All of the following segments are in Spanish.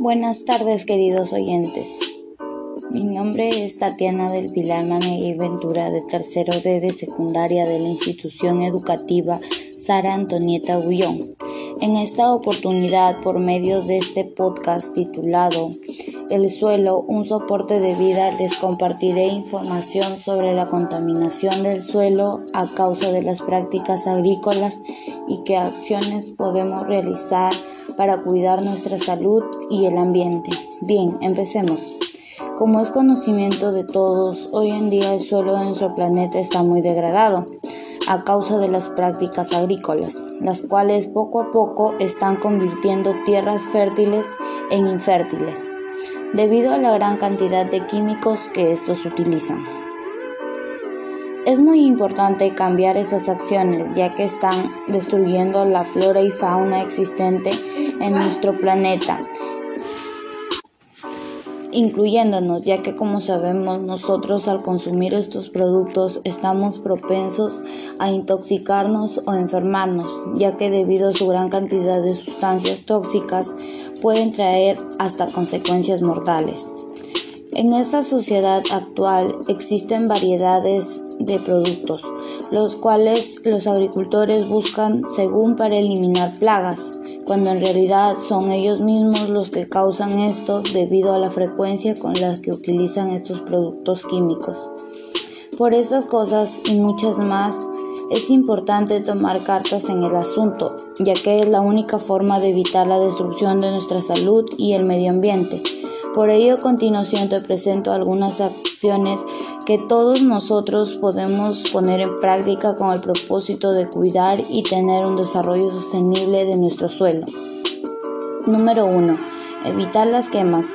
Buenas tardes queridos oyentes. Mi nombre es Tatiana del Pilar y Ventura de tercero D de secundaria de la institución educativa Sara Antonieta Gullón. En esta oportunidad, por medio de este podcast titulado El suelo, un soporte de vida, les compartiré información sobre la contaminación del suelo a causa de las prácticas agrícolas y qué acciones podemos realizar para cuidar nuestra salud y el ambiente. Bien, empecemos. Como es conocimiento de todos, hoy en día el suelo de nuestro planeta está muy degradado a causa de las prácticas agrícolas, las cuales poco a poco están convirtiendo tierras fértiles en infértiles, debido a la gran cantidad de químicos que estos utilizan. Es muy importante cambiar esas acciones ya que están destruyendo la flora y fauna existente en nuestro planeta, incluyéndonos, ya que como sabemos nosotros al consumir estos productos estamos propensos a intoxicarnos o enfermarnos, ya que debido a su gran cantidad de sustancias tóxicas pueden traer hasta consecuencias mortales. En esta sociedad actual existen variedades de productos, los cuales los agricultores buscan según para eliminar plagas, cuando en realidad son ellos mismos los que causan esto debido a la frecuencia con la que utilizan estos productos químicos. Por estas cosas y muchas más, es importante tomar cartas en el asunto, ya que es la única forma de evitar la destrucción de nuestra salud y el medio ambiente. Por ello, a continuación te presento algunas acciones que todos nosotros podemos poner en práctica con el propósito de cuidar y tener un desarrollo sostenible de nuestro suelo. Número 1. Evitar las quemas.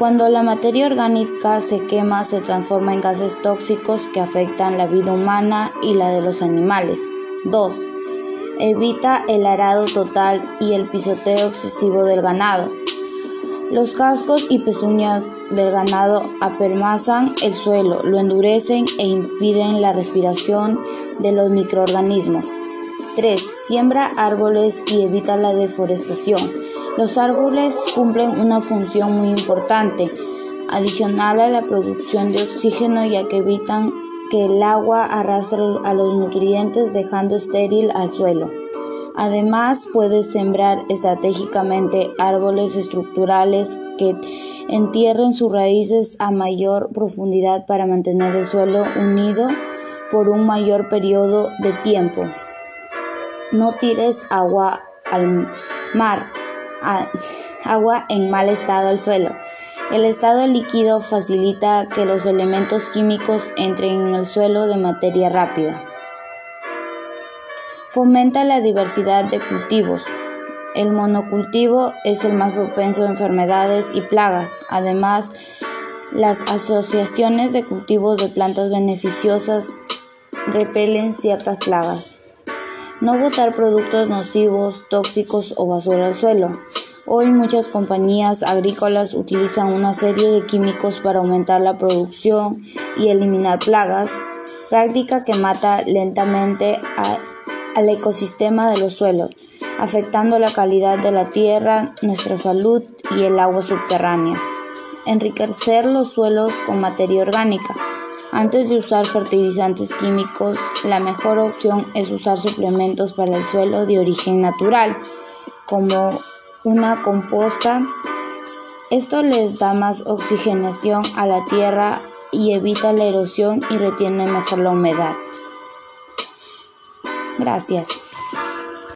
Cuando la materia orgánica se quema se transforma en gases tóxicos que afectan la vida humana y la de los animales. 2. Evita el arado total y el pisoteo excesivo del ganado. Los cascos y pezuñas del ganado apermazan el suelo, lo endurecen e impiden la respiración de los microorganismos. 3. Siembra árboles y evita la deforestación. Los árboles cumplen una función muy importante, adicional a la producción de oxígeno ya que evitan que el agua arrastre a los nutrientes dejando estéril al suelo. Además, puedes sembrar estratégicamente árboles estructurales que entierren sus raíces a mayor profundidad para mantener el suelo unido por un mayor periodo de tiempo. No tires agua al mar, agua en mal estado al suelo. El estado líquido facilita que los elementos químicos entren en el suelo de materia rápida. Fomenta la diversidad de cultivos. El monocultivo es el más propenso a enfermedades y plagas. Además, las asociaciones de cultivos de plantas beneficiosas repelen ciertas plagas. No botar productos nocivos, tóxicos o basura al suelo. Hoy muchas compañías agrícolas utilizan una serie de químicos para aumentar la producción y eliminar plagas, práctica que mata lentamente a al ecosistema de los suelos, afectando la calidad de la tierra, nuestra salud y el agua subterránea. Enriquecer los suelos con materia orgánica. Antes de usar fertilizantes químicos, la mejor opción es usar suplementos para el suelo de origen natural, como una composta. Esto les da más oxigenación a la tierra y evita la erosión y retiene mejor la humedad. Gracias.